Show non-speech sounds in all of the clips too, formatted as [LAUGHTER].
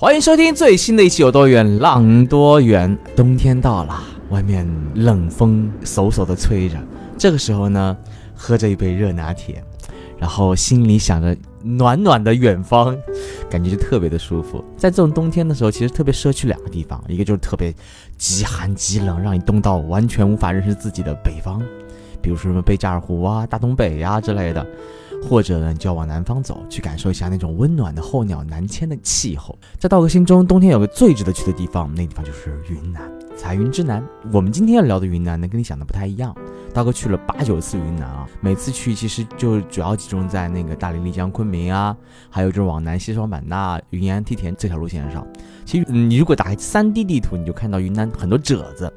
欢迎收听最新的一期《有多远浪多远》。冬天到了，外面冷风嗖嗖的吹着，这个时候呢，喝着一杯热拿铁，然后心里想着暖暖的远方，感觉就特别的舒服。在这种冬天的时候，其实特别适合去两个地方，一个就是特别极寒极冷，让你冻到完全无法认识自己的北方，比如说什么贝加尔湖啊、大东北呀、之类的。或者呢，你就要往南方走，去感受一下那种温暖的候鸟南迁的气候。在道哥心中，冬天有个最值得去的地方，那地方就是云南，彩云之南。我们今天要聊的云南呢，跟你想的不太一样。道哥去了八九次云南啊，每次去其实就主要集中在那个大理、丽江、昆明啊，还有就是往南西双版纳、云安、梯田这条路线上。其实你如果打开三 D 地图，你就看到云南很多褶子。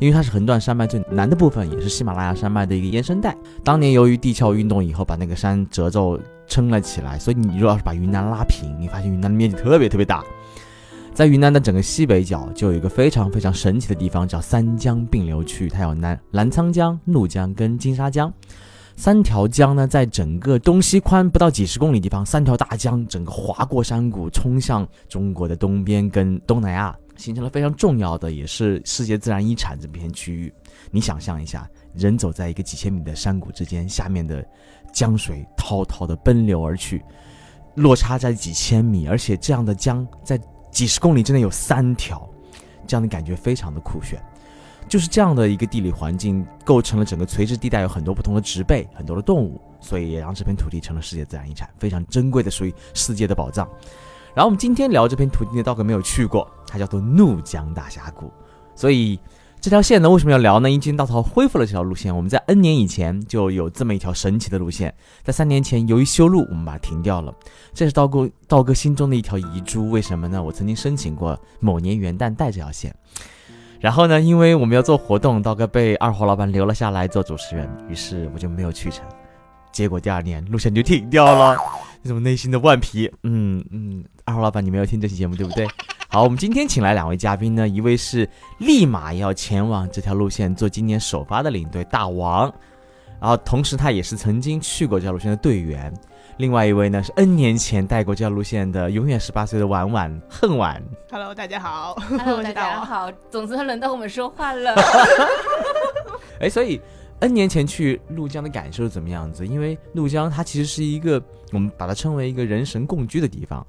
因为它是横断山脉最南的部分，也是喜马拉雅山脉的一个延伸带。当年由于地壳运动以后，把那个山褶皱撑了起来，所以你如果要是把云南拉平，你发现云南的面积特别特别大。在云南的整个西北角，就有一个非常非常神奇的地方，叫三江并流区。它有南澜沧江、怒江跟金沙江三条江呢，在整个东西宽不到几十公里地方，三条大江整个划过山谷，冲向中国的东边跟东南亚。形成了非常重要的，也是世界自然遗产这片区域。你想象一下，人走在一个几千米的山谷之间，下面的江水滔滔的奔流而去，落差在几千米，而且这样的江在几十公里之内有三条，这样的感觉非常的酷炫。就是这样的一个地理环境，构成了整个垂直地带有很多不同的植被，很多的动物，所以也让这片土地成了世界自然遗产，非常珍贵的，属于世界的宝藏。然后我们今天聊这片土地呢，道哥没有去过，它叫做怒江大峡谷。所以这条线呢，为什么要聊呢？因为今天稻草恢复了这条路线。我们在 N 年以前就有这么一条神奇的路线，在三年前由于修路，我们把它停掉了。这是道哥道哥心中的一条遗珠。为什么呢？我曾经申请过某年元旦带这条线，然后呢，因为我们要做活动，道哥被二货老板留了下来做主持人，于是我就没有去成。结果第二年路线就停掉了。这种内心的顽皮，嗯嗯，二号老板，你没有听这期节目对不对？好，我们今天请来两位嘉宾呢，一位是立马要前往这条路线做今年首发的领队大王，然后同时他也是曾经去过这条路线的队员，另外一位呢是 N 年前带过这条路线的永远十八岁的婉婉恨婉。Hello，大家好。Hello，大家好。总算轮到我们说话了。哎，所以。N 年前去怒江的感受是怎么样子？因为怒江它其实是一个我们把它称为一个人神共居的地方。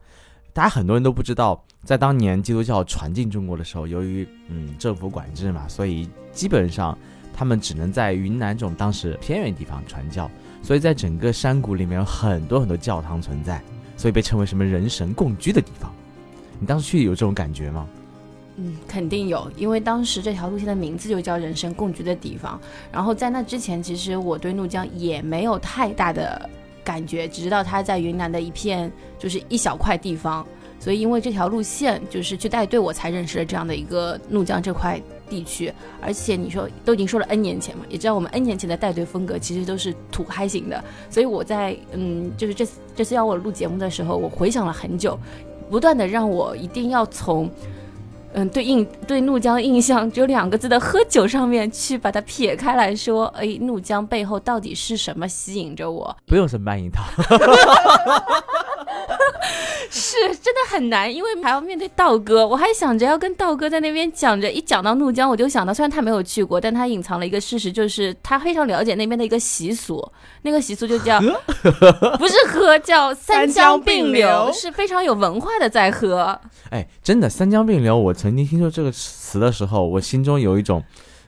大家很多人都不知道，在当年基督教传进中国的时候，由于嗯政府管制嘛，所以基本上他们只能在云南这种当时偏远地方传教。所以在整个山谷里面有很多很多教堂存在，所以被称为什么人神共居的地方。你当时去有这种感觉吗？嗯，肯定有，因为当时这条路线的名字就叫人神共居的地方。然后在那之前，其实我对怒江也没有太大的感觉，只知道它在云南的一片就是一小块地方。所以因为这条路线就是去带队，我才认识了这样的一个怒江这块地区。而且你说都已经说了 N 年前嘛，也知道我们 N 年前的带队风格其实都是土嗨型的。所以我在嗯，就是这次这次要我录节目的时候，我回想了很久，不断的让我一定要从。嗯，对印对怒江印象只有两个字的喝酒上面去把它撇开来说，哎，怒江背后到底是什么吸引着我？不用什么半一套。[LAUGHS] [LAUGHS] 是真的很难，因为还要面对道哥，我还想着要跟道哥在那边讲着，一讲到怒江，我就想到，虽然他没有去过，但他隐藏了一个事实，就是他非常了解那边的一个习俗，那个习俗就叫不是喝，叫三江并流，是非常有文化的在喝。哎，真的三江并流，我曾经听说这个词的时候，我心中有一种，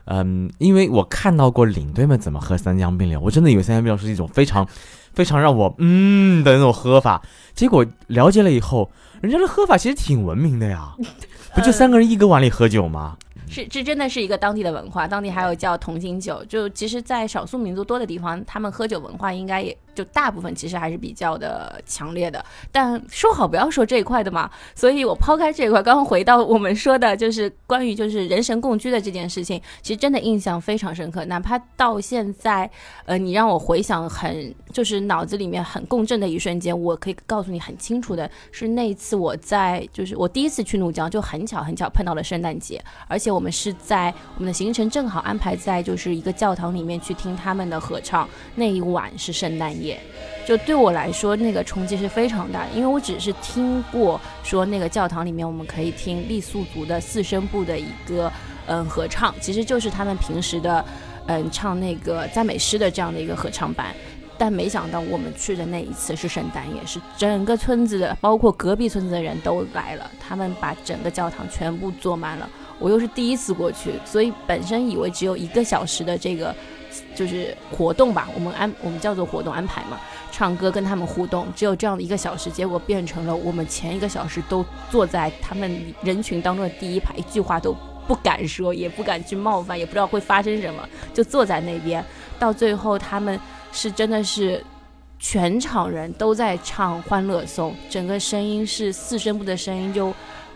嗯，因为我看到过领队们怎么喝三江并流，我真的以为三江并流是一种非常。非常让我嗯的那种喝法，结果了解了以后，人家的喝法其实挺文明的呀，[LAUGHS] 不就三个人一个碗里喝酒吗？是，这真的是一个当地的文化，当地还有叫同心酒，就其实，在少数民族多的地方，他们喝酒文化应该也就大部分其实还是比较的强烈的，但说好不要说这一块的嘛，所以我抛开这一块，刚刚回到我们说的，就是关于就是人神共居的这件事情，其实真的印象非常深刻，哪怕到现在，呃，你让我回想很就是脑子里面很共振的一瞬间，我可以告诉你很清楚的是那一次我在就是我第一次去怒江，就很巧很巧碰到了圣诞节，而且我们是在我们的行程正好安排在就是一个教堂里面去听他们的合唱，那一晚是圣诞夜。就对我来说，那个冲击是非常大的，因为我只是听过说那个教堂里面我们可以听傈僳族的四声部的一个嗯合唱，其实就是他们平时的嗯唱那个赞美诗的这样的一个合唱版。但没想到我们去的那一次是圣诞夜，是整个村子的，包括隔壁村子的人都来了，他们把整个教堂全部坐满了。我又是第一次过去，所以本身以为只有一个小时的这个。就是活动吧，我们安我们叫做活动安排嘛，唱歌跟他们互动，只有这样的一个小时，结果变成了我们前一个小时都坐在他们人群当中的第一排，一句话都不敢说，也不敢去冒犯，也不知道会发生什么，就坐在那边。到最后，他们是真的是全场人都在唱欢乐颂，整个声音是四声部的声音就。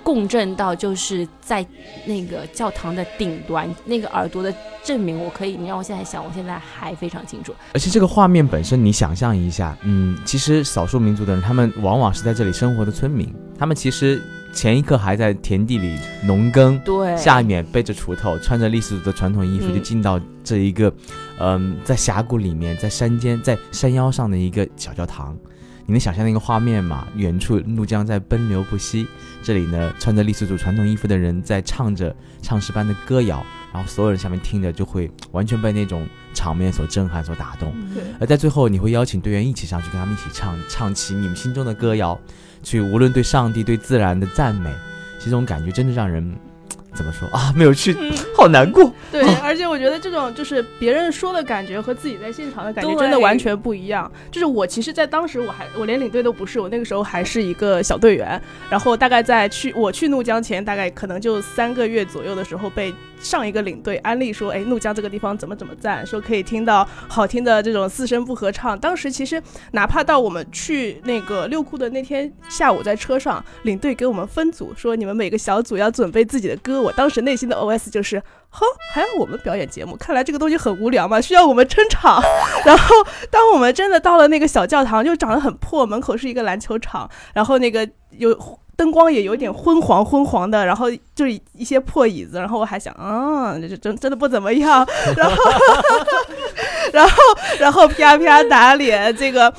共振到就是在那个教堂的顶端，那个耳朵的证明，我可以，你让我现在想，我现在还非常清楚。而且这个画面本身，你想象一下，嗯，其实少数民族的人，他们往往是在这里生活的村民，他们其实前一刻还在田地里农耕，对，下面背着锄头，穿着傈僳族的传统衣服，就进到这一个，嗯，在峡谷里面，在山间，在山腰上的一个小教堂。你能想象那个画面吗？远处怒江在奔流不息，这里呢穿着傈僳族传统衣服的人在唱着唱诗般的歌谣，然后所有人下面听着就会完全被那种场面所震撼、所打动。而在最后，你会邀请队员一起上去跟他们一起唱，唱起你们心中的歌谣，去无论对上帝、对自然的赞美，其实这种感觉真的让人。怎么说啊？没有去，好难过。对，而且我觉得这种就是别人说的感觉和自己在现场的感觉真的完全不一样。就是我其实，在当时我还我连领队都不是，我那个时候还是一个小队员。然后大概在去我去怒江前，大概可能就三个月左右的时候被。上一个领队安利说：“哎，怒江这个地方怎么怎么赞，说可以听到好听的这种四声部合唱。当时其实哪怕到我们去那个六库的那天下午，在车上，领队给我们分组，说你们每个小组要准备自己的歌。我当时内心的 OS 就是：呵，还要我们表演节目？看来这个东西很无聊嘛，需要我们撑场。然后当我们真的到了那个小教堂，就长得很破，门口是一个篮球场，然后那个有。”灯光也有点昏黄昏黄的，然后就是一些破椅子，然后我还想，嗯，这真真的不怎么样，然后，然后，然后啪啪打脸，这个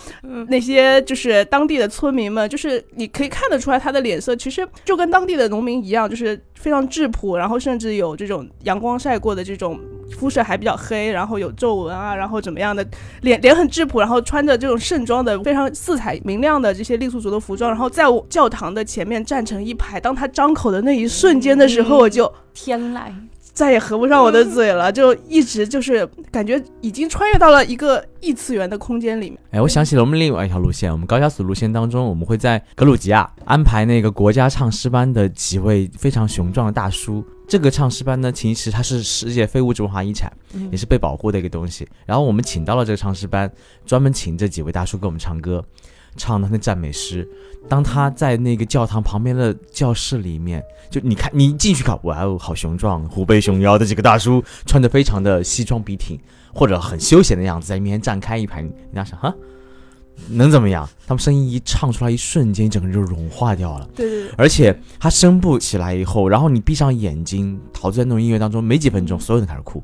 那些就是当地的村民们，就是你可以看得出来他的脸色，其实就跟当地的农民一样，就是非常质朴，然后甚至有这种阳光晒过的这种。肤色还比较黑，然后有皱纹啊，然后怎么样的，脸脸很质朴，然后穿着这种盛装的非常色彩明亮的这些傈僳族的服装，然后在教堂的前面站成一排。当他张口的那一瞬间的时候，我就天籁。再也合不上我的嘴了，就一直就是感觉已经穿越到了一个异次元的空间里面。哎，我想起了我们另外一条路线，我们高加索路线当中，我们会在格鲁吉亚安排那个国家唱诗班的几位非常雄壮的大叔。这个唱诗班呢，其实它是世界非物质文化遗产，也是被保护的一个东西。然后我们请到了这个唱诗班，专门请这几位大叔给我们唱歌。唱的那赞美诗，当他在那个教堂旁边的教室里面，就你看，你进去看，哇哦，好雄壮，虎背熊腰的几个大叔，穿着非常的西装笔挺，或者很休闲的样子，在面前站开一排，你家想哈，能怎么样？他们声音一唱出来，一瞬间，整个人就融化掉了。对对对。而且他声部起来以后，然后你闭上眼睛，陶醉在那种音乐当中，没几分钟，所有人开始哭。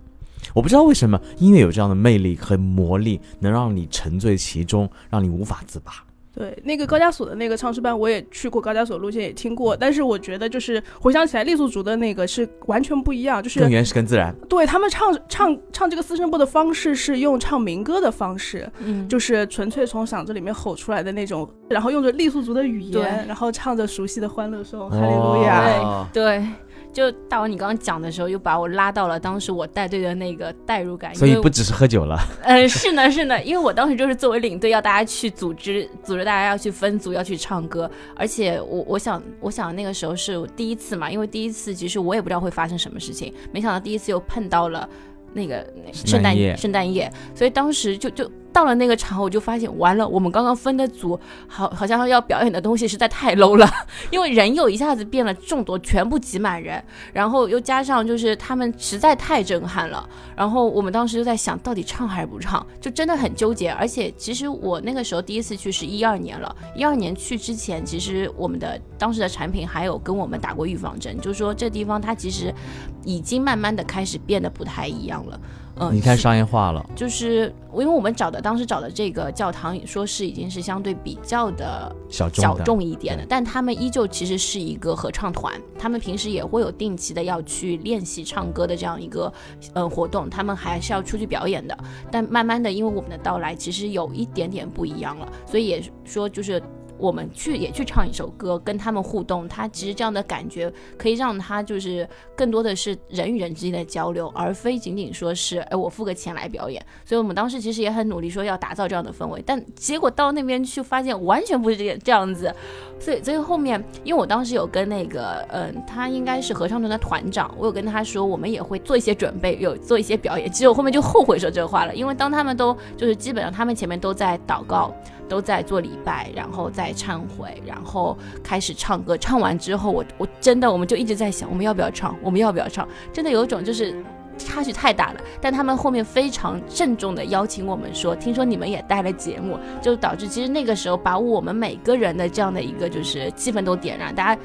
我不知道为什么音乐有这样的魅力和魔力，能让你沉醉其中，让你无法自拔。对，那个高加索的那个唱诗班，我也去过高加索路线也听过，但是我觉得就是回想起来，傈僳族的那个是完全不一样，就是更原始、更自然。对他们唱唱唱这个四声部的方式是用唱民歌的方式，嗯，就是纯粹从嗓子里面吼出来的那种，然后用着傈僳族的语言，然后唱着熟悉的欢乐颂，哈利路亚，对。就大王，你刚刚讲的时候，又把我拉到了当时我带队的那个代入感。所以不只是喝酒了。嗯，[LAUGHS] 是呢，是呢，因为我当时就是作为领队，要大家去组织，组织大家要去分组，要去唱歌。而且我我想，我想那个时候是第一次嘛，因为第一次其实我也不知道会发生什么事情，没想到第一次又碰到了那个圣诞夜，圣诞夜，所以当时就就。到了那个场，我就发现完了，我们刚刚分的组好好像要表演的东西实在太 low 了，[LAUGHS] 因为人又一下子变了众多，全部挤满人，然后又加上就是他们实在太震撼了，然后我们当时就在想到底唱还是不唱，就真的很纠结。而且其实我那个时候第一次去是一二年了，一二年去之前，其实我们的当时的产品还有跟我们打过预防针，就是说这地方它其实已经慢慢的开始变得不太一样了。嗯，你看商业化了，就是因为我们找的当时找的这个教堂，说是已经是相对比较的小众小众一点的，但他们依旧其实是一个合唱团，他们平时也会有定期的要去练习唱歌的这样一个呃活动，他们还是要出去表演的。但慢慢的，因为我们的到来，其实有一点点不一样了，所以也说就是。我们去也去唱一首歌，跟他们互动，他其实这样的感觉可以让他就是更多的是人与人之间的交流，而非仅仅说是哎我付个钱来表演。所以我们当时其实也很努力说要打造这样的氛围，但结果到那边去发现完全不是这这样子。所以所以后面，因为我当时有跟那个嗯，他应该是合唱团的团长，我有跟他说我们也会做一些准备，有做一些表演。其实我后面就后悔说这话了，因为当他们都就是基本上他们前面都在祷告。都在做礼拜，然后再忏悔，然后开始唱歌。唱完之后，我我真的我们就一直在想，我们要不要唱？我们要不要唱？真的有一种就是差距太大了。但他们后面非常郑重的邀请我们说，听说你们也带了节目，就导致其实那个时候把我们每个人的这样的一个就是气氛都点燃，大家。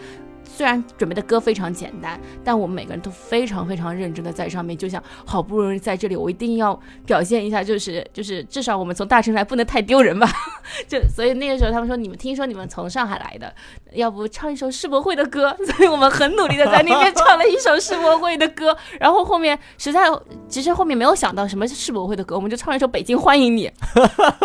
虽然准备的歌非常简单，但我们每个人都非常非常认真的在上面，就想好不容易在这里，我一定要表现一下，就是就是至少我们从大城来不能太丢人吧。[LAUGHS] 就所以那个时候他们说你们听说你们从上海来的，要不唱一首世博会的歌？[LAUGHS] 所以我们很努力的在那边唱了一首世博会的歌。[LAUGHS] 然后后面实在其实后面没有想到什么是世博会的歌，我们就唱了一首《北京欢迎你》，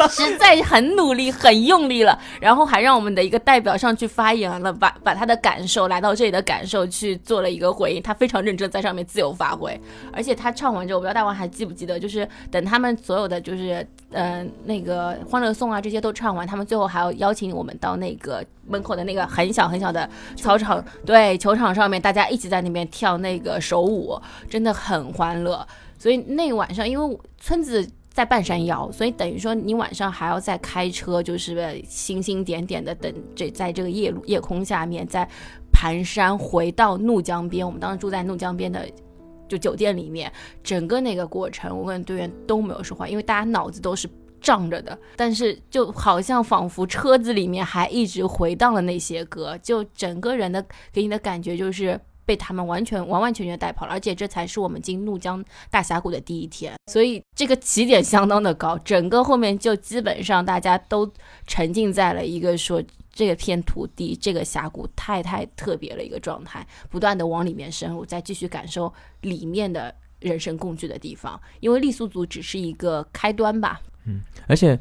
[LAUGHS] 实在很努力很用力了。然后还让我们的一个代表上去发言了，把把他的感受。来到这里的感受去做了一个回应，他非常认真在上面自由发挥，而且他唱完之后，我不知道大王还记不记得，就是等他们所有的就是呃那个欢乐颂啊这些都唱完，他们最后还要邀请我们到那个门口的那个很小很小的操场，对球场上面，大家一起在那边跳那个手舞，真的很欢乐。所以那晚上，因为村子。在半山腰，所以等于说你晚上还要再开车，就是星星点点的等这在这个夜夜空下面，在盘山回到怒江边。我们当时住在怒江边的就酒店里面，整个那个过程，我跟队员都没有说话，因为大家脑子都是胀着的。但是就好像仿佛车子里面还一直回荡了那些歌，就整个人的给你的感觉就是。被他们完全完完全全带跑了，而且这才是我们进怒江大峡谷的第一天，所以这个起点相当的高，整个后面就基本上大家都沉浸在了一个说这个片土地、这个峡谷太太特别的一个状态，不断的往里面深入，再继续感受里面的人生共聚的地方，因为傈僳族只是一个开端吧。嗯，而且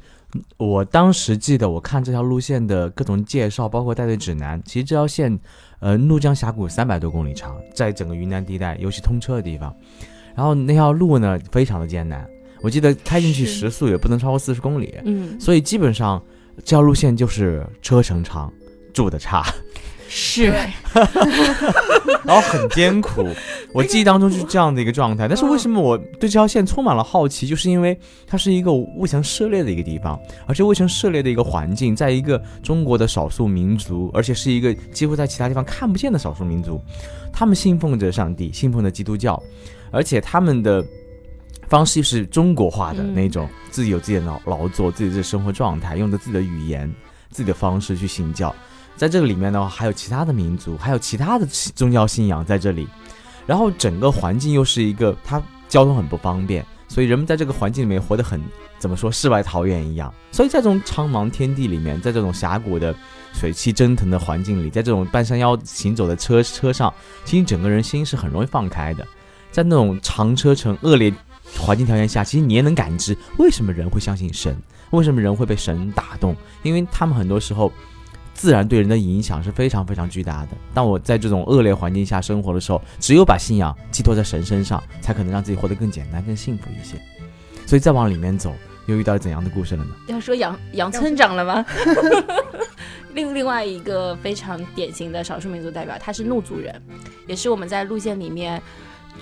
我当时记得我看这条路线的各种介绍，包括带队指南，其实这条线。呃，怒江峡谷三百多公里长，在整个云南地带尤其通车的地方，然后那条路呢非常的艰难，我记得开进去时速也不能超过四十公里，嗯，所以基本上这条路线就是车程长，住的差。是，[LAUGHS] 然后很艰苦，我记忆当中就是这样的一个状态。但是为什么我对这条线充满了好奇？就是因为它是一个未曾涉猎的一个地方，而且未曾涉猎的一个环境，在一个中国的少数民族，而且是一个几乎在其他地方看不见的少数民族，他们信奉着上帝，信奉着基督教，而且他们的方式是中国化的那种，自己有自己的劳劳作，自己的生活状态，用着自己的语言、自己的方式去信教。在这个里面呢，还有其他的民族，还有其他的宗教信仰在这里，然后整个环境又是一个，它交通很不方便，所以人们在这个环境里面活得很怎么说世外桃源一样。所以在这种苍茫天地里面，在这种峡谷的水汽蒸腾的环境里，在这种半山腰行走的车车上，其实整个人心是很容易放开的。在那种长车程、恶劣环境条件下，其实你也能感知为什么人会相信神，为什么人会被神打动，因为他们很多时候。自然对人的影响是非常非常巨大的。当我在这种恶劣环境下生活的时候，只有把信仰寄托在神身上，才可能让自己活得更简单、更幸福一些。所以再往里面走，又遇到怎样的故事了呢？要说杨杨村长了吗？[LAUGHS] 另另外一个非常典型的少数民族代表，他是怒族人，也是我们在路线里面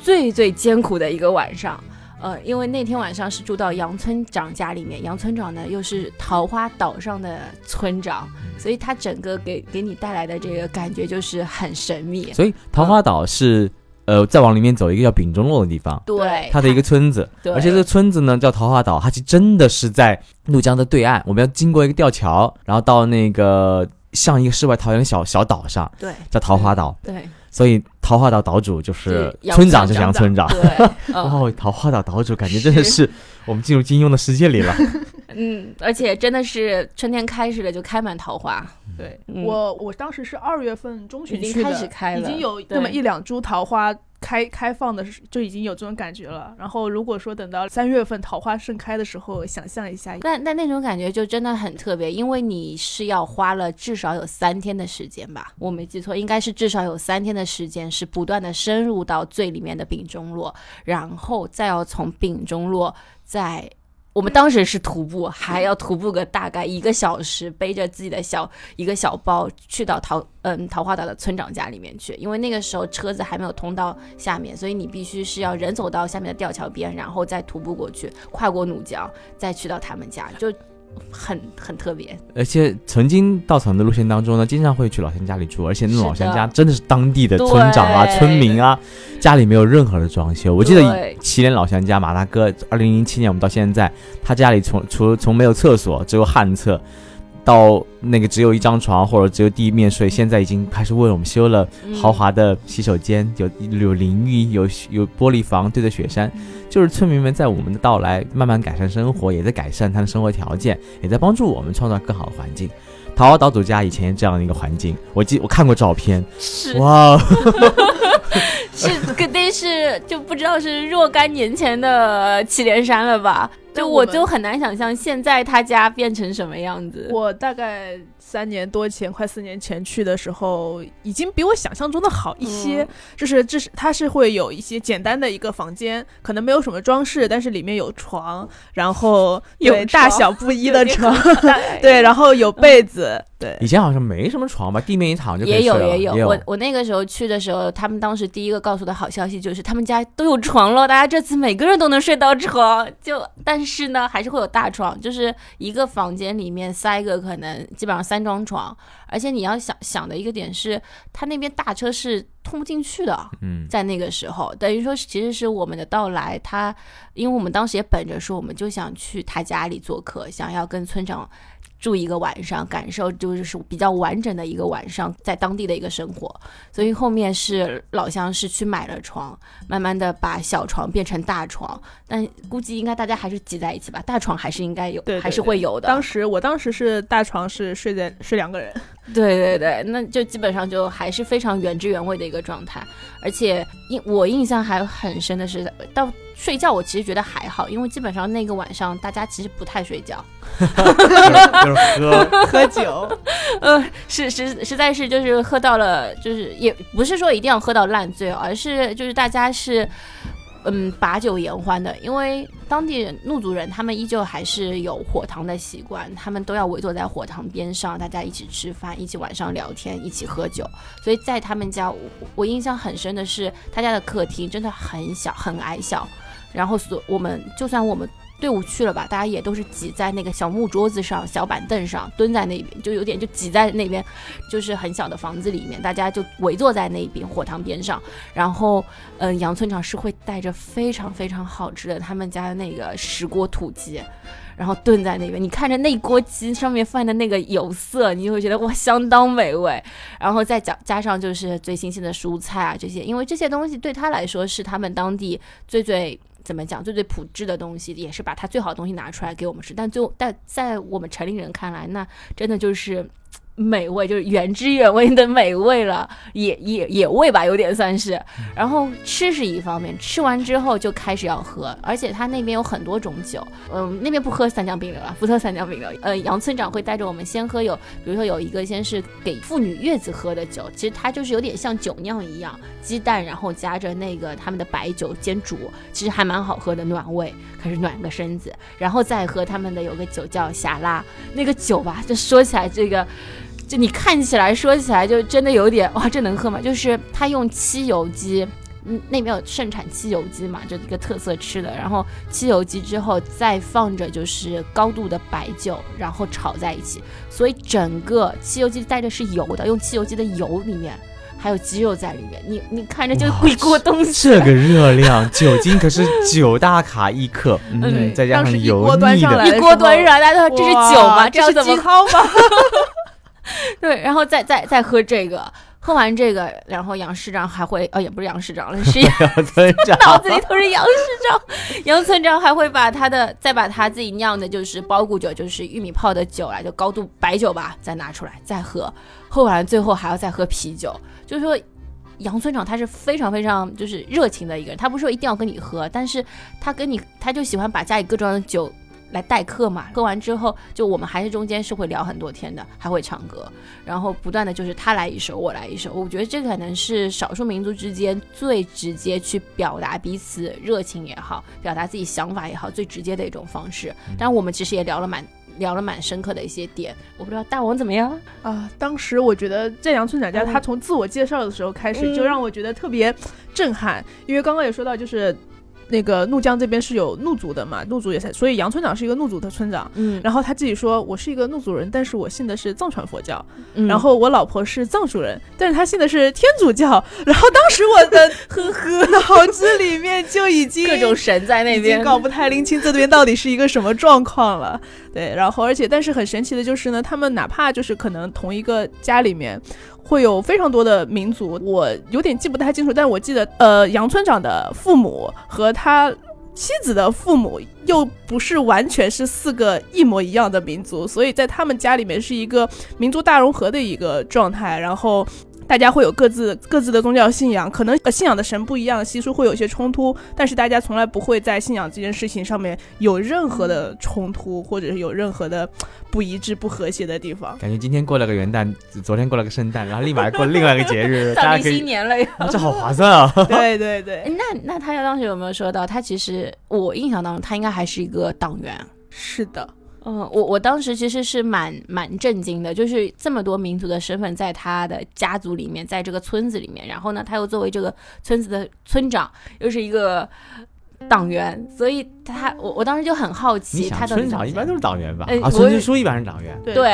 最最艰苦的一个晚上。呃，因为那天晚上是住到杨村长家里面，杨村长呢又是桃花岛上的村长，所以他整个给给你带来的这个感觉就是很神秘。所以桃花岛是呃再往里面走一个叫丙中洛的地方，对，它的一个村子，对而且这个村子呢叫桃花岛，它其实真的是在怒江的对岸，我们要经过一个吊桥，然后到那个像一个世外桃源的小小岛上，对叫桃花岛，对所以桃花岛岛主就是村长，就是杨村长。对，[LAUGHS] 嗯。哦，桃花岛岛主感觉真的是。我们进入金庸的世界里了。[LAUGHS] 嗯，而且真的是春天开始了就开满桃花，对、嗯我，我当时是二月份中旬已经，开始开了。已经有那么一两株桃花开开放的，就已经有这种感觉了。然后如果说等到三月份桃花盛开的时候，想象一下，那那那种感觉就真的很特别，因为你是要花了至少有三天的时间吧，我没记错，应该是至少有三天的时间，是不断的深入到最里面的丙中洛，然后再要从丙中洛再。我们当时是徒步，还要徒步个大概一个小时，背着自己的小一个小包去到桃嗯桃花岛的村长家里面去，因为那个时候车子还没有通到下面，所以你必须是要人走到下面的吊桥边，然后再徒步过去，跨过怒江，再去到他们家，就很很特别。而且曾经稻草人的路线当中呢，经常会去老乡家里住，而且那种老乡家真的是当地的村长啊、村民啊，家里没有任何的装修。我记得对祁连老乡家马大哥，二零零七年我们到现在，他家里从除从没有厕所，只有旱厕。到那个只有一张床或者只有地面睡，现在已经开始为我们修了嗯豪华的洗手间，有有淋浴，有有玻璃房对着雪山，就是村民们在我们的到来慢慢改善生活，也在改善他的生活条件，也在帮助我们创造更好的环境。桃花岛主家以前这样的一个环境，我记我看过照片，[LAUGHS] 是哇，[LAUGHS] 是肯定是就不知道是若干年前的祁连山了吧？就我就很难想象现在他家变成什么样子。我大概三年多前，快四年前去的时候，已经比我想象中的好一些。嗯就是这是它是会有一些简单的一个房间，可能没有什么装饰，但是里面有床，然后有大小不一的床，[LAUGHS] 对对，然后有被子，对。以前好像没什么床吧，地面一躺就也有也有，我我那个时候去的时候，他们当时第一个告诉的好消息就是他们家都有床了，大家这次每个人都能睡到床。就但是呢，还是会有大床，就是一个房间里面塞个可能基本上三张床，而且你要想想的一个点是，他那边大车是通不进去的。嗯，在那个时候，等于说是其实是我们的到来，他因为我们当时也本着说，我们就想去他家里做客，想要跟村长住一个晚上，感受就是比较完整的一个晚上在当地的一个生活。所以后面是老乡是去买了床，慢慢的把小床变成大床，但估计应该大家还是挤在一起吧，大床还是应该有，对对还是会有的。当时我当时是大床是睡在睡两个人，对对对，那就基本上就还是非常原汁原味的一个状态，而且印我印象还很深的是，到睡觉我其实觉得还好，因为基本上那个晚上大家其实不太睡觉，[LAUGHS] 就是喝，喝酒，[LAUGHS] 呃，是实实在是就是喝到了，就是也不是说一定要喝到烂醉，而是就是大家是。嗯，把酒言欢的，因为当地人怒族人他们依旧还是有火塘的习惯，他们都要围坐在火塘边上，大家一起吃饭，一起晚上聊天，一起喝酒。所以在他们家，我我印象很深的是，他家的客厅真的很小，很矮小。然后所我们就算我们队伍去了吧，大家也都是挤在那个小木桌子上、小板凳上，蹲在那边，就有点就挤在那边，就是很小的房子里面，大家就围坐在那边火塘边上。然后，嗯、杨村长是会带着非常非常好吃的他们家的那个石锅土鸡。然后炖在那边，你看着那锅鸡上面放的那个油色，你就会觉得哇，相当美味。然后再加加上就是最新鲜的蔬菜啊这些，因为这些东西对他来说是他们当地最最怎么讲最最朴质的东西，也是把他最好的东西拿出来给我们吃。但最后但在我们城里人看来，那真的就是。美味就是原汁原味的美味了，野野野味吧，有点算是。然后吃是一方面，吃完之后就开始要喝，而且他那边有很多种酒，嗯，那边不喝三江冰流了，不喝三江冰流。呃，杨村长会带着我们先喝有，比如说有一个先是给妇女月子喝的酒，其实它就是有点像酒酿一样，鸡蛋然后加着那个他们的白酒煎煮，其实还蛮好喝的，暖胃，开始暖个身子，然后再喝他们的有个酒叫霞拉，那个酒吧，就说起来这个。就你看起来说起来就真的有点哇，这能喝吗？就是他用漆油鸡嗯，那边有盛产汽油鸡嘛，就一个特色吃的。然后汽油鸡之后再放着就是高度的白酒，然后炒在一起，所以整个汽油鸡带着是油的，用汽油鸡的油里面还有鸡肉在里面，你你看着就一锅东西。这个热量，酒精可是九大卡一克，嗯，再加上油腻的，一锅端上来，大家说这是酒吗？这是鸡汤吗？[LAUGHS] [LAUGHS] 对，然后再再再喝这个。喝完这个，然后杨市长还会，哦，也不是杨市长了，是 [LAUGHS] 杨村长，[LAUGHS] 脑子里都是杨市长。杨村长还会把他的，再把他自己酿的，就是包谷酒，就是玉米泡的酒啊，就高度白酒吧，再拿出来再喝。喝完最后还要再喝啤酒，就是说杨村长他是非常非常就是热情的一个人，他不是说一定要跟你喝，但是他跟你他就喜欢把家里各种的酒。来代客嘛，喝完之后，就我们还是中间是会聊很多天的，还会唱歌，然后不断的就是他来一首，我来一首。我觉得这可能是少数民族之间最直接去表达彼此热情也好，表达自己想法也好，最直接的一种方式。当然，我们其实也聊了蛮聊了蛮深刻的一些点。我不知道大王怎么样啊？当时我觉得在杨村长家，他从自我介绍的时候开始，就让我觉得特别震撼，因为刚刚也说到就是。那个怒江这边是有怒族的嘛，怒族也才，所以杨村长是一个怒族的村长。嗯，然后他自己说，我是一个怒族人，但是我信的是藏传佛教。嗯，然后我老婆是藏族人，但是他信的是天主教。[LAUGHS] 然后当时我的呵呵脑子里面就已经各种神在那边，搞不太拎清这边到底是一个什么状况了。对，然后而且但是很神奇的就是呢，他们哪怕就是可能同一个家里面。会有非常多的民族，我有点记不太清楚，但我记得，呃，杨村长的父母和他妻子的父母又不是完全是四个一模一样的民族，所以在他们家里面是一个民族大融合的一个状态，然后。大家会有各自各自的宗教信仰，可能信仰的神不一样，习俗会有些冲突，但是大家从来不会在信仰这件事情上面有任何的冲突，或者是有任何的不一致、不和谐的地方。感觉今天过了个元旦，昨天过了个圣诞，然后立马过 [LAUGHS] 另外一个节日，[LAUGHS] 大家可以新年了呀，这好划算啊！对 [LAUGHS] 对对，那那他当时有没有说到，他其实我印象当中，他应该还是一个党员。是的。嗯，我我当时其实是蛮蛮震惊的，就是这么多民族的身份在他的家族里面，在这个村子里面，然后呢，他又作为这个村子的村长，又是一个。党员，所以他我我当时就很好奇，他的村长一般都是党员吧？啊，村支书一般是党员。对对，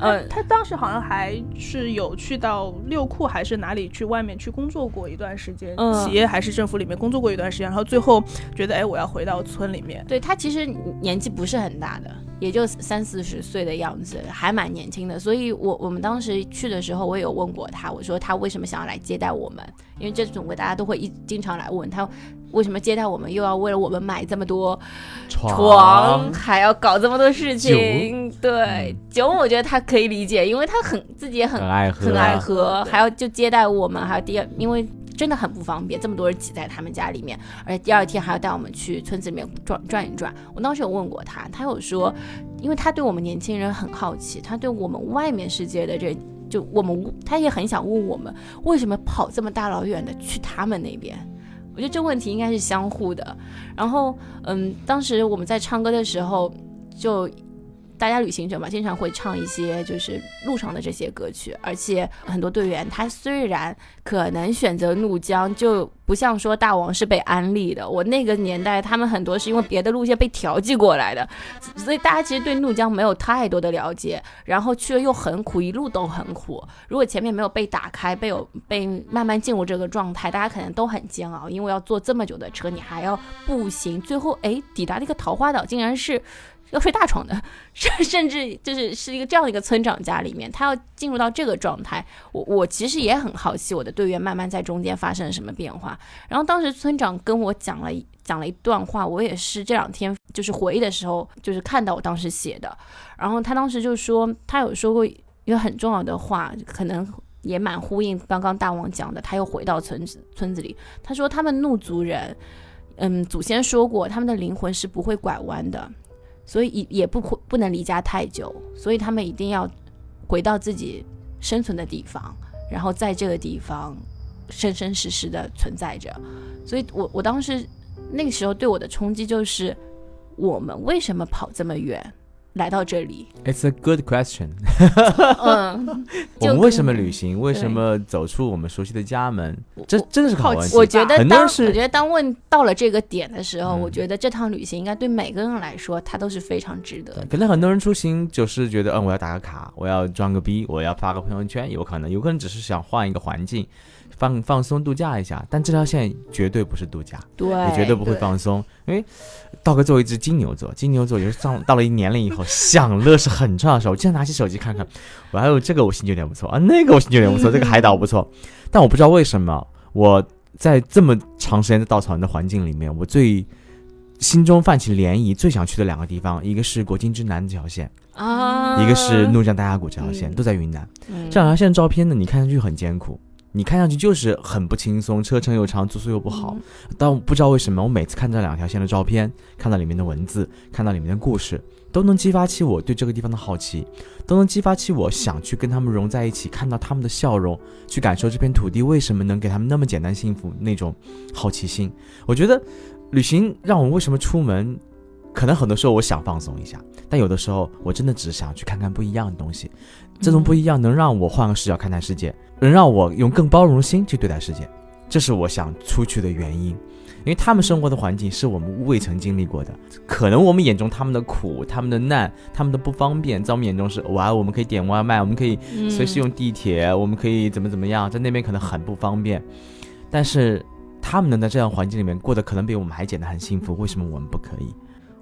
嗯，他当时好像还是有去到六库还是哪里去外面去工作过一段时间，企业还是政府里面工作过一段时间，然后最后觉得哎，我要回到村里面。对他其实年纪不是很大的，也就三四十岁的样子，还蛮年轻的。所以我我们当时去的时候，我也有问过他，我说他为什么想要来接待我们？因为这种大家都会一经常来问他。为什么接待我们又要为了我们买这么多床，还要搞这么多事情？对，酒我觉得他可以理解，因为他很自己也很爱喝，很爱喝，还要就接待我们，还有第二，因为真的很不方便，这么多人挤在他们家里面，而且第二天还要带我们去村子里面转转一转。我当时有问过他，他有说，因为他对我们年轻人很好奇，他对我们外面世界的这就我们，他也很想问我们为什么跑这么大老远的去他们那边。我觉得这问题应该是相互的。然后，嗯，当时我们在唱歌的时候，就。大家旅行者嘛，经常会唱一些就是路上的这些歌曲，而且很多队员他虽然可能选择怒江，就不像说大王是被安利的。我那个年代，他们很多是因为别的路线被调剂过来的，[LAUGHS] 所以大家其实对怒江没有太多的了解。然后去了又很苦，一路都很苦。如果前面没有被打开，被有被慢慢进入这个状态，大家可能都很煎熬，因为要坐这么久的车，你还要步行，最后哎抵达那个桃花岛，竟然是。要睡大床的，甚甚至就是是一个这样一个村长家里面，他要进入到这个状态，我我其实也很好奇，我的队员慢慢在中间发生了什么变化。然后当时村长跟我讲了讲了一段话，我也是这两天就是回忆的时候，就是看到我当时写的。然后他当时就说，他有说过一个很重要的话，可能也蛮呼应刚刚大王讲的。他又回到村子村子里，他说他们怒族人，嗯，祖先说过，他们的灵魂是不会拐弯的。所以也也不不能离家太久，所以他们一定要回到自己生存的地方，然后在这个地方生生世世的存在着。所以我我当时那个时候对我的冲击就是，我们为什么跑这么远？来到这里？It's a good question。[LAUGHS] 嗯，[LAUGHS] 我们为什么旅行？为什么走出我们熟悉的家门？这真的是好问题。我觉得当我觉得当问到了这个点的时候，我觉得这趟旅行应该对每个人来说，它都是非常值得。可能很多人出行就是觉得，嗯，我要打个卡，我要装个逼，我要发个朋友圈，有可能，有可能只是想换一个环境。放放松度假一下，但这条线绝对不是度假，对，你绝对不会放松，因为道哥作为一只金牛座，金牛座也是上到了一年龄以后，享乐是很重要的时候。我经常拿起手机看看，我还有这个我心情有点不错啊，那个我心情有点不错，[LAUGHS] 这个海岛不错，但我不知道为什么我在这么长时间的稻草人的环境里面，我最心中泛起涟漪，最想去的两个地方，一个是国境之南这条线啊，一个是怒江大峡谷这条线，都在云南。这两条线的照片呢，你看上去很艰苦。你看上去就是很不轻松，车程又长，住宿又不好。但不知道为什么，我每次看这两条线的照片，看到里面的文字，看到里面的故事，都能激发起我对这个地方的好奇，都能激发起我想去跟他们融在一起，看到他们的笑容，去感受这片土地为什么能给他们那么简单幸福那种好奇心。我觉得旅行让我为什么出门，可能很多时候我想放松一下，但有的时候我真的只是想去看看不一样的东西。这种不一样能让我换个视角看待世界，能让我用更包容的心去对待世界，这是我想出去的原因。因为他们生活的环境是我们未曾经历过的，可能我们眼中他们的苦、他们的难、他们的不方便，在我们眼中是哇，我们可以点外卖，我们可以随时用地铁，我们可以怎么怎么样，在那边可能很不方便。但是他们能在这样环境里面过得可能比我们还简单、很幸福，为什么我们不可以？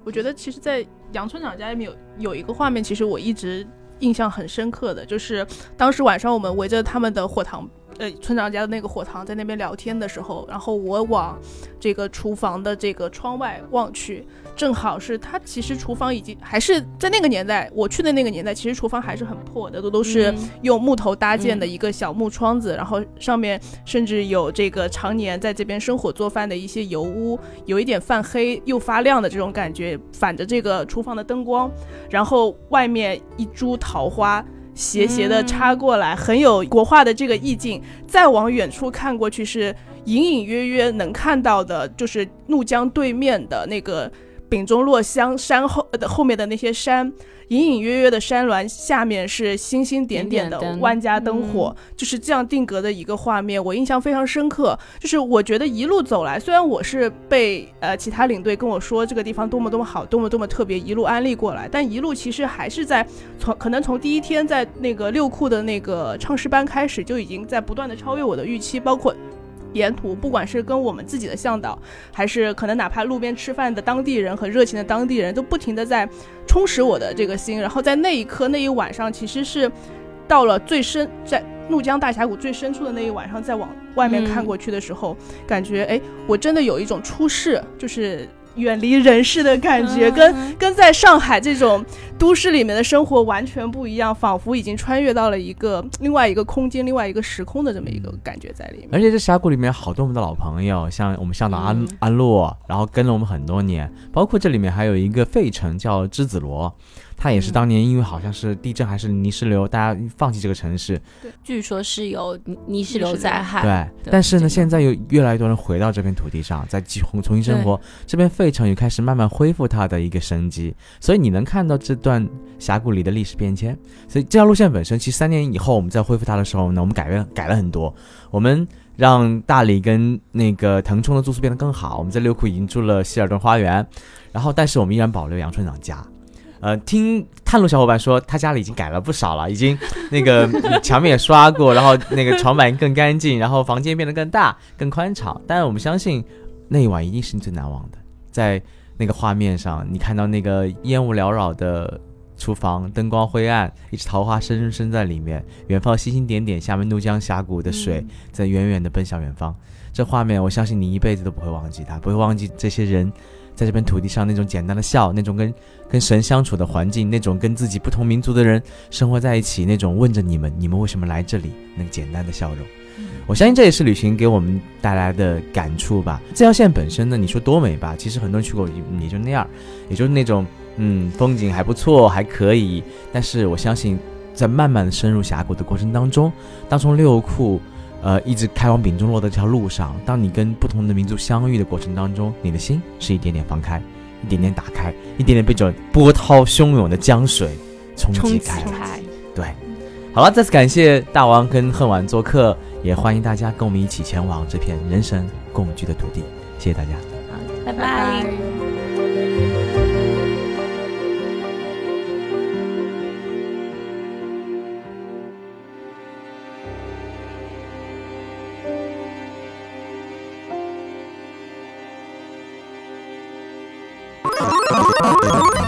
我觉得其实，在杨村长家里面有有一个画面，其实我一直。印象很深刻的就是当时晚上我们围着他们的火塘。呃，村长家的那个火塘，在那边聊天的时候，然后我往这个厨房的这个窗外望去，正好是他。其实厨房已经还是在那个年代，我去的那个年代，其实厨房还是很破的，都都是用木头搭建的一个小木窗子，然后上面甚至有这个常年在这边生火做饭的一些油污，有一点泛黑又发亮的这种感觉，反着这个厨房的灯光，然后外面一株桃花。斜斜的插过来，很有国画的这个意境。再往远处看过去，是隐隐约约能看到的，就是怒江对面的那个丙中洛乡山后的后面的那些山。隐隐约约的山峦下面是星星点点的万家灯火，就是这样定格的一个画面，我印象非常深刻。就是我觉得一路走来，虽然我是被呃其他领队跟我说这个地方多么多么好，多么多么特别，一路安利过来，但一路其实还是在从可能从第一天在那个六库的那个唱诗班开始，就已经在不断的超越我的预期，包括。沿途，不管是跟我们自己的向导，还是可能哪怕路边吃饭的当地人和热情的当地人，都不停的在充实我的这个心。然后在那一刻那一晚上，其实是到了最深，在怒江大峡谷最深处的那一晚上，再往外面看过去的时候，感觉哎，我真的有一种出世，就是。远离人世的感觉，跟跟在上海这种都市里面的生活完全不一样，仿佛已经穿越到了一个另外一个空间、另外一个时空的这么一个感觉在里面。而且这峡谷里面好多我们的老朋友，像我们向导安安洛，然后跟了我们很多年，包括这里面还有一个费城叫栀子罗。它也是当年因为好像是地震还是泥石流，大家放弃这个城市。对，据说是有泥石流灾害。对，但是呢，现在有越来越多人回到这片土地上，在重重新生活。这边费城也开始慢慢恢复它的一个生机，所以你能看到这段峡谷里的历史变迁。所以这条路线本身，其实三年以后我们在恢复它的时候呢，我们改变改了很多。我们让大理跟那个腾冲的住宿变得更好。我们在六库已经住了希尔顿花园，然后但是我们依然保留杨村长家。呃，听探路小伙伴说，他家里已经改了不少了，已经那个 [LAUGHS] 墙面也刷过，然后那个床板更干净，然后房间变得更大、更宽敞。但是我们相信，那一晚一定是你最难忘的。在那个画面上，你看到那个烟雾缭绕的厨房，灯光灰暗，一只桃花深深深在里面，远方星星点点，下面怒江峡谷的水在远远的奔向远方。这画面，我相信你一辈子都不会忘记它，不会忘记这些人。在这片土地上，那种简单的笑，那种跟跟神相处的环境，那种跟自己不同民族的人生活在一起，那种问着你们，你们为什么来这里？那个简单的笑容，我相信这也是旅行给我们带来的感触吧。这条线本身呢，你说多美吧？其实很多人去过也就那样，也就是那种嗯，风景还不错，还可以。但是我相信，在慢慢的深入峡谷的过程当中，当从六库。呃，一直开往丙中洛的这条路上，当你跟不同的民族相遇的过程当中，你的心是一点点放开，一点点打开，一点点被这波涛汹涌的江水冲击冲击开来。对，好了，再次感谢大王跟恨晚做客，也欢迎大家跟我们一起前往这片人神共居的土地。谢谢大家。拜拜拜。